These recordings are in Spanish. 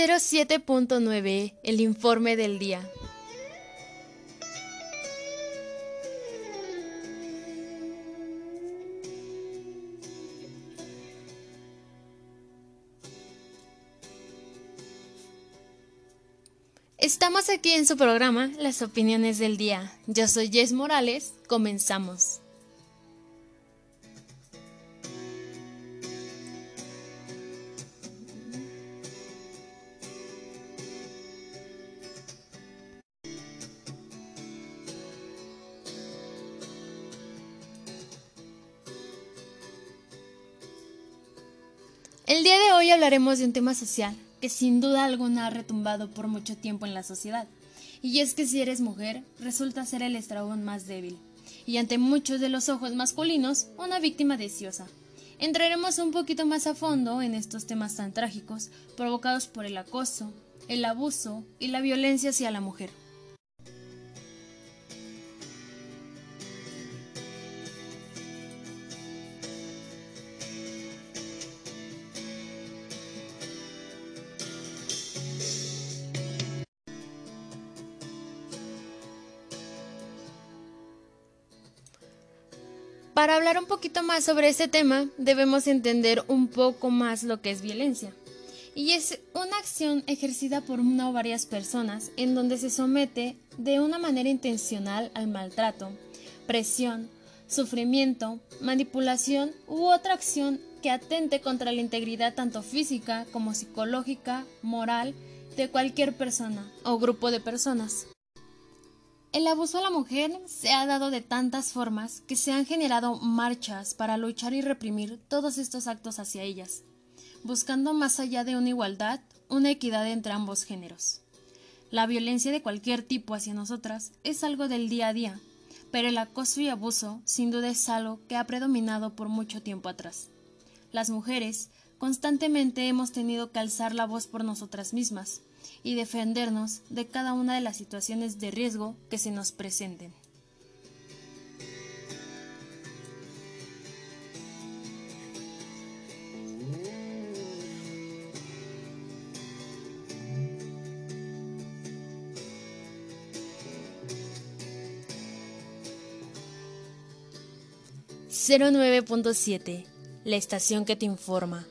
07.9 El informe del día. Estamos aquí en su programa Las opiniones del día. Yo soy Jess Morales. Comenzamos. Hablaremos de un tema social que sin duda alguna ha retumbado por mucho tiempo en la sociedad. Y es que si eres mujer, resulta ser el eslabón más débil, y ante muchos de los ojos masculinos, una víctima deseosa. Entraremos un poquito más a fondo en estos temas tan trágicos provocados por el acoso, el abuso y la violencia hacia la mujer. Para hablar un poquito más sobre este tema, debemos entender un poco más lo que es violencia. Y es una acción ejercida por una o varias personas en donde se somete de una manera intencional al maltrato, presión, sufrimiento, manipulación u otra acción que atente contra la integridad tanto física como psicológica, moral de cualquier persona o grupo de personas. El abuso a la mujer se ha dado de tantas formas que se han generado marchas para luchar y reprimir todos estos actos hacia ellas, buscando más allá de una igualdad, una equidad entre ambos géneros. La violencia de cualquier tipo hacia nosotras es algo del día a día, pero el acoso y abuso sin duda es algo que ha predominado por mucho tiempo atrás. Las mujeres constantemente hemos tenido que alzar la voz por nosotras mismas, y defendernos de cada una de las situaciones de riesgo que se nos presenten. ...09.7... La estación que te informa...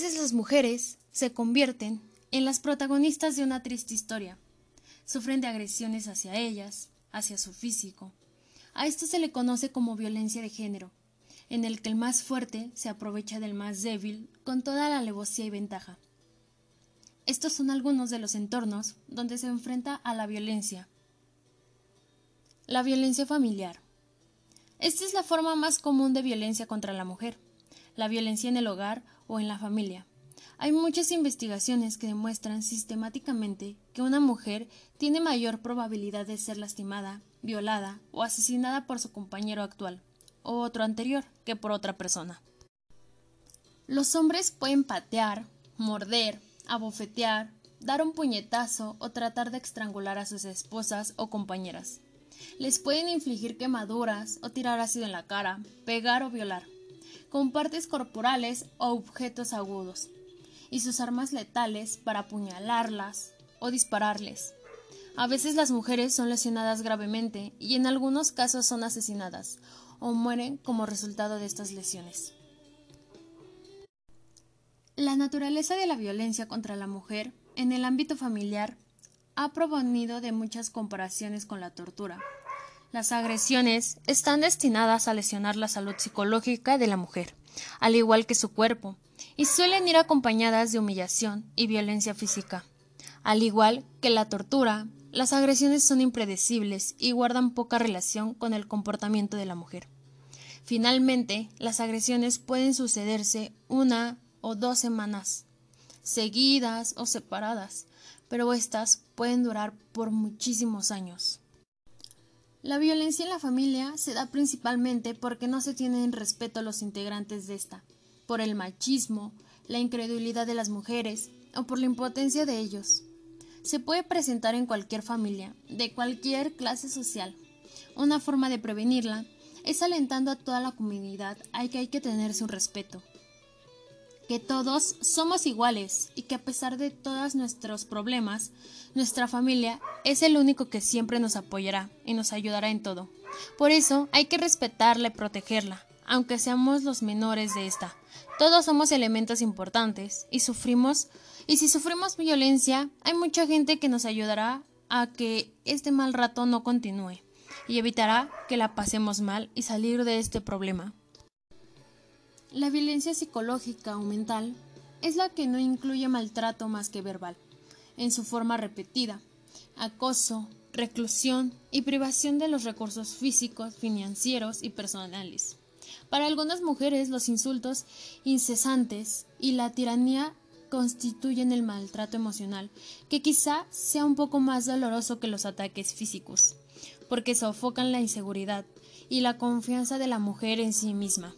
veces las mujeres se convierten en las protagonistas de una triste historia. Sufren de agresiones hacia ellas, hacia su físico. A esto se le conoce como violencia de género, en el que el más fuerte se aprovecha del más débil con toda la alevosía y ventaja. Estos son algunos de los entornos donde se enfrenta a la violencia. La violencia familiar. Esta es la forma más común de violencia contra la mujer. La violencia en el hogar o en la familia. Hay muchas investigaciones que demuestran sistemáticamente que una mujer tiene mayor probabilidad de ser lastimada, violada o asesinada por su compañero actual o otro anterior que por otra persona. Los hombres pueden patear, morder, abofetear, dar un puñetazo o tratar de estrangular a sus esposas o compañeras. Les pueden infligir quemaduras o tirar ácido en la cara, pegar o violar con partes corporales o objetos agudos, y sus armas letales para apuñalarlas o dispararles. A veces las mujeres son lesionadas gravemente y en algunos casos son asesinadas o mueren como resultado de estas lesiones. La naturaleza de la violencia contra la mujer en el ámbito familiar ha provenido de muchas comparaciones con la tortura, las agresiones están destinadas a lesionar la salud psicológica de la mujer, al igual que su cuerpo, y suelen ir acompañadas de humillación y violencia física. Al igual que la tortura, las agresiones son impredecibles y guardan poca relación con el comportamiento de la mujer. Finalmente, las agresiones pueden sucederse una o dos semanas, seguidas o separadas, pero estas pueden durar por muchísimos años. La violencia en la familia se da principalmente porque no se tiene en respeto a los integrantes de esta, por el machismo, la incredulidad de las mujeres o por la impotencia de ellos. Se puede presentar en cualquier familia, de cualquier clase social. Una forma de prevenirla es alentando a toda la comunidad a que hay que tener su respeto. Que todos somos iguales y que a pesar de todos nuestros problemas, nuestra familia es el único que siempre nos apoyará y nos ayudará en todo. Por eso hay que respetarla y protegerla, aunque seamos los menores de esta. Todos somos elementos importantes y sufrimos y si sufrimos violencia, hay mucha gente que nos ayudará a que este mal rato no continúe y evitará que la pasemos mal y salir de este problema. La violencia psicológica o mental es la que no incluye maltrato más que verbal, en su forma repetida, acoso, reclusión y privación de los recursos físicos, financieros y personales. Para algunas mujeres los insultos incesantes y la tiranía constituyen el maltrato emocional, que quizá sea un poco más doloroso que los ataques físicos, porque sofocan la inseguridad y la confianza de la mujer en sí misma.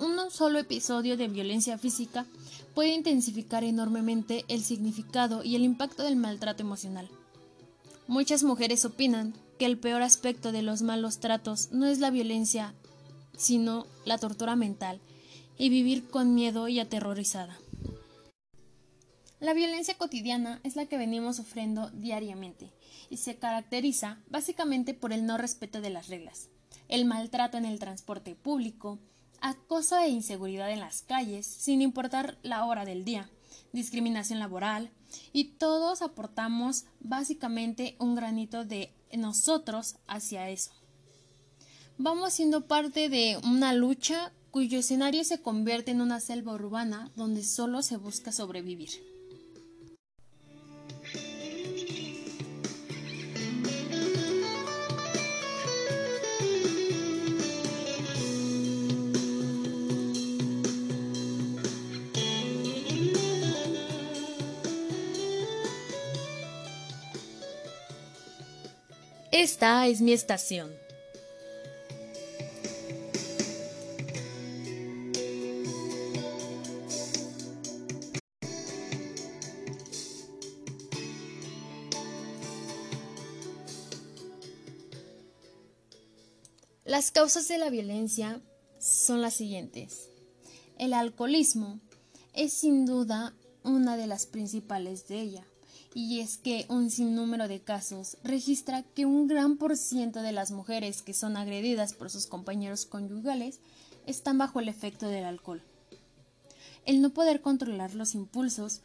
Un solo episodio de violencia física puede intensificar enormemente el significado y el impacto del maltrato emocional. Muchas mujeres opinan que el peor aspecto de los malos tratos no es la violencia, sino la tortura mental y vivir con miedo y aterrorizada. La violencia cotidiana es la que venimos sufriendo diariamente y se caracteriza básicamente por el no respeto de las reglas, el maltrato en el transporte público, acoso e inseguridad en las calles, sin importar la hora del día, discriminación laboral, y todos aportamos básicamente un granito de nosotros hacia eso. Vamos siendo parte de una lucha cuyo escenario se convierte en una selva urbana donde solo se busca sobrevivir. Esta es mi estación. Las causas de la violencia son las siguientes. El alcoholismo es sin duda una de las principales de ella y es que un sinnúmero de casos registra que un gran por ciento de las mujeres que son agredidas por sus compañeros conyugales están bajo el efecto del alcohol. El no poder controlar los impulsos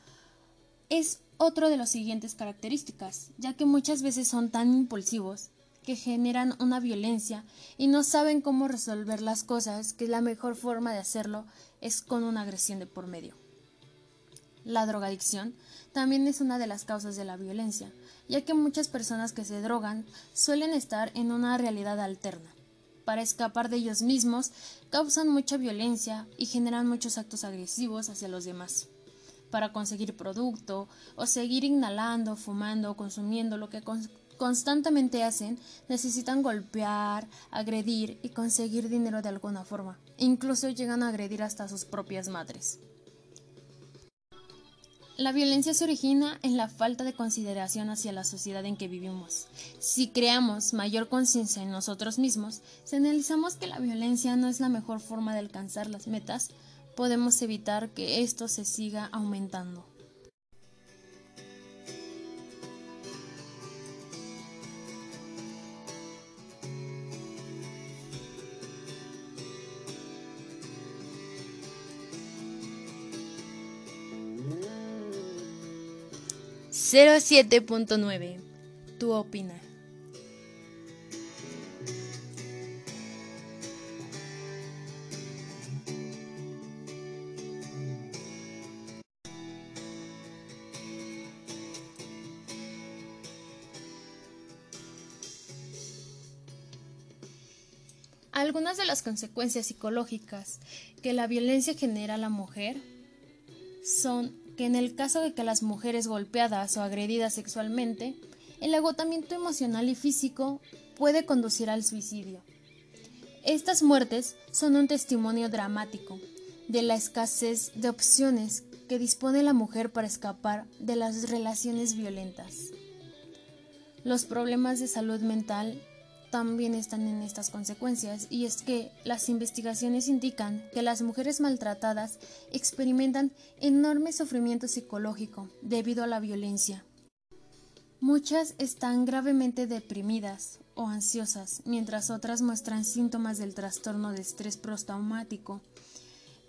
es otro de las siguientes características, ya que muchas veces son tan impulsivos que generan una violencia y no saben cómo resolver las cosas, que la mejor forma de hacerlo es con una agresión de por medio. La drogadicción también es una de las causas de la violencia, ya que muchas personas que se drogan suelen estar en una realidad alterna. Para escapar de ellos mismos, causan mucha violencia y generan muchos actos agresivos hacia los demás. Para conseguir producto o seguir inhalando, fumando o consumiendo lo que constantemente hacen, necesitan golpear, agredir y conseguir dinero de alguna forma. Incluso llegan a agredir hasta sus propias madres. La violencia se origina en la falta de consideración hacia la sociedad en que vivimos. Si creamos mayor conciencia en nosotros mismos, si analizamos que la violencia no es la mejor forma de alcanzar las metas, podemos evitar que esto se siga aumentando. 07.9. Tu opina. Algunas de las consecuencias psicológicas que la violencia genera a la mujer son que en el caso de que las mujeres golpeadas o agredidas sexualmente, el agotamiento emocional y físico puede conducir al suicidio. Estas muertes son un testimonio dramático de la escasez de opciones que dispone la mujer para escapar de las relaciones violentas. Los problemas de salud mental también están en estas consecuencias y es que las investigaciones indican que las mujeres maltratadas experimentan enorme sufrimiento psicológico debido a la violencia. Muchas están gravemente deprimidas o ansiosas, mientras otras muestran síntomas del trastorno de estrés postraumático.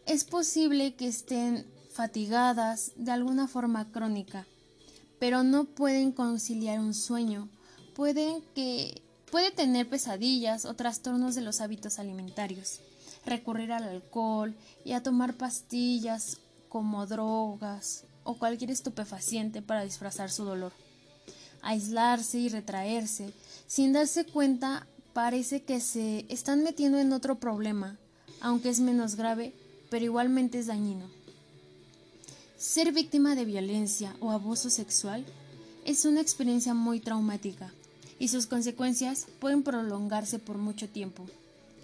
Es posible que estén fatigadas de alguna forma crónica, pero no pueden conciliar un sueño. Pueden que puede tener pesadillas o trastornos de los hábitos alimentarios, recurrir al alcohol y a tomar pastillas como drogas o cualquier estupefaciente para disfrazar su dolor. Aislarse y retraerse, sin darse cuenta, parece que se están metiendo en otro problema, aunque es menos grave, pero igualmente es dañino. Ser víctima de violencia o abuso sexual es una experiencia muy traumática y sus consecuencias pueden prolongarse por mucho tiempo.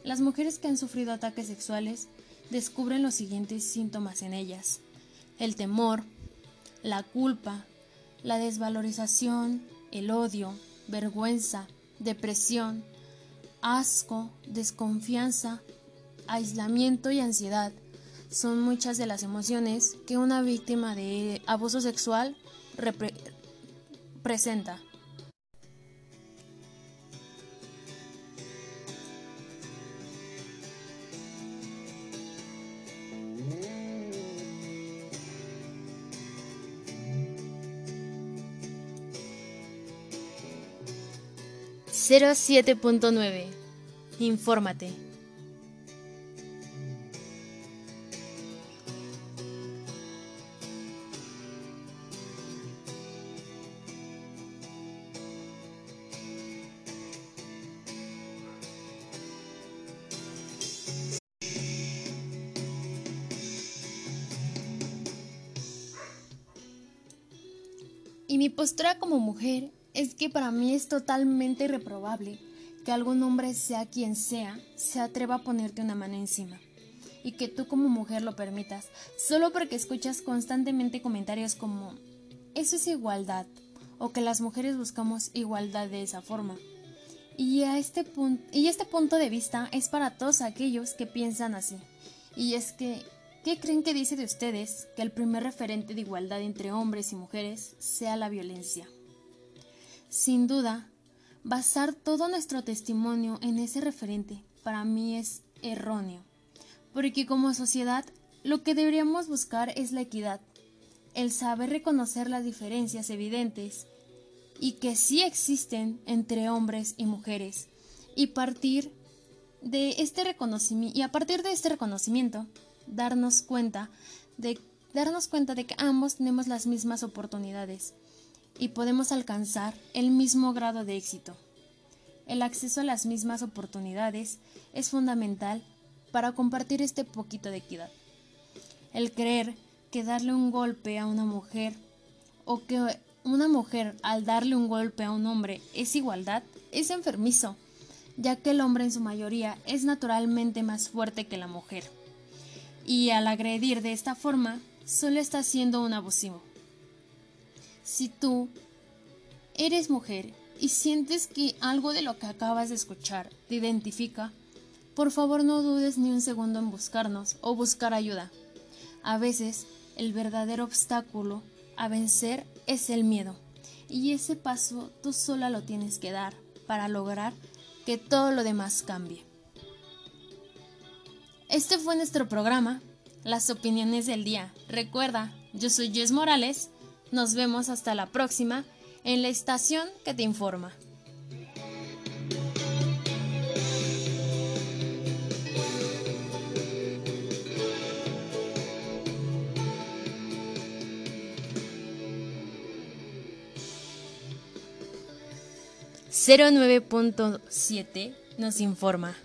Las mujeres que han sufrido ataques sexuales descubren los siguientes síntomas en ellas. El temor, la culpa, la desvalorización, el odio, vergüenza, depresión, asco, desconfianza, aislamiento y ansiedad son muchas de las emociones que una víctima de abuso sexual presenta. Cero siete punto nueve. Infórmate. Y mi postura como mujer es que para mí es totalmente reprobable que algún hombre, sea quien sea, se atreva a ponerte una mano encima. Y que tú como mujer lo permitas, solo porque escuchas constantemente comentarios como eso es igualdad, o que las mujeres buscamos igualdad de esa forma. Y, a este, y este punto de vista es para todos aquellos que piensan así. Y es que ¿Qué creen que dice de ustedes que el primer referente de igualdad entre hombres y mujeres sea la violencia? Sin duda, basar todo nuestro testimonio en ese referente para mí es erróneo, porque como sociedad lo que deberíamos buscar es la equidad, el saber reconocer las diferencias evidentes y que sí existen entre hombres y mujeres y partir de este reconocimiento y a partir de este reconocimiento darnos cuenta de darnos cuenta de que ambos tenemos las mismas oportunidades y podemos alcanzar el mismo grado de éxito. El acceso a las mismas oportunidades es fundamental para compartir este poquito de equidad. El creer que darle un golpe a una mujer o que una mujer al darle un golpe a un hombre es igualdad es enfermizo, ya que el hombre en su mayoría es naturalmente más fuerte que la mujer y al agredir de esta forma solo está siendo un abusivo. Si tú eres mujer y sientes que algo de lo que acabas de escuchar te identifica, por favor no dudes ni un segundo en buscarnos o buscar ayuda. A veces el verdadero obstáculo a vencer es el miedo y ese paso tú sola lo tienes que dar para lograr que todo lo demás cambie. Este fue nuestro programa, Las opiniones del día. Recuerda, yo soy Jess Morales. Nos vemos hasta la próxima en la estación que te informa. ...09.7 nos informa.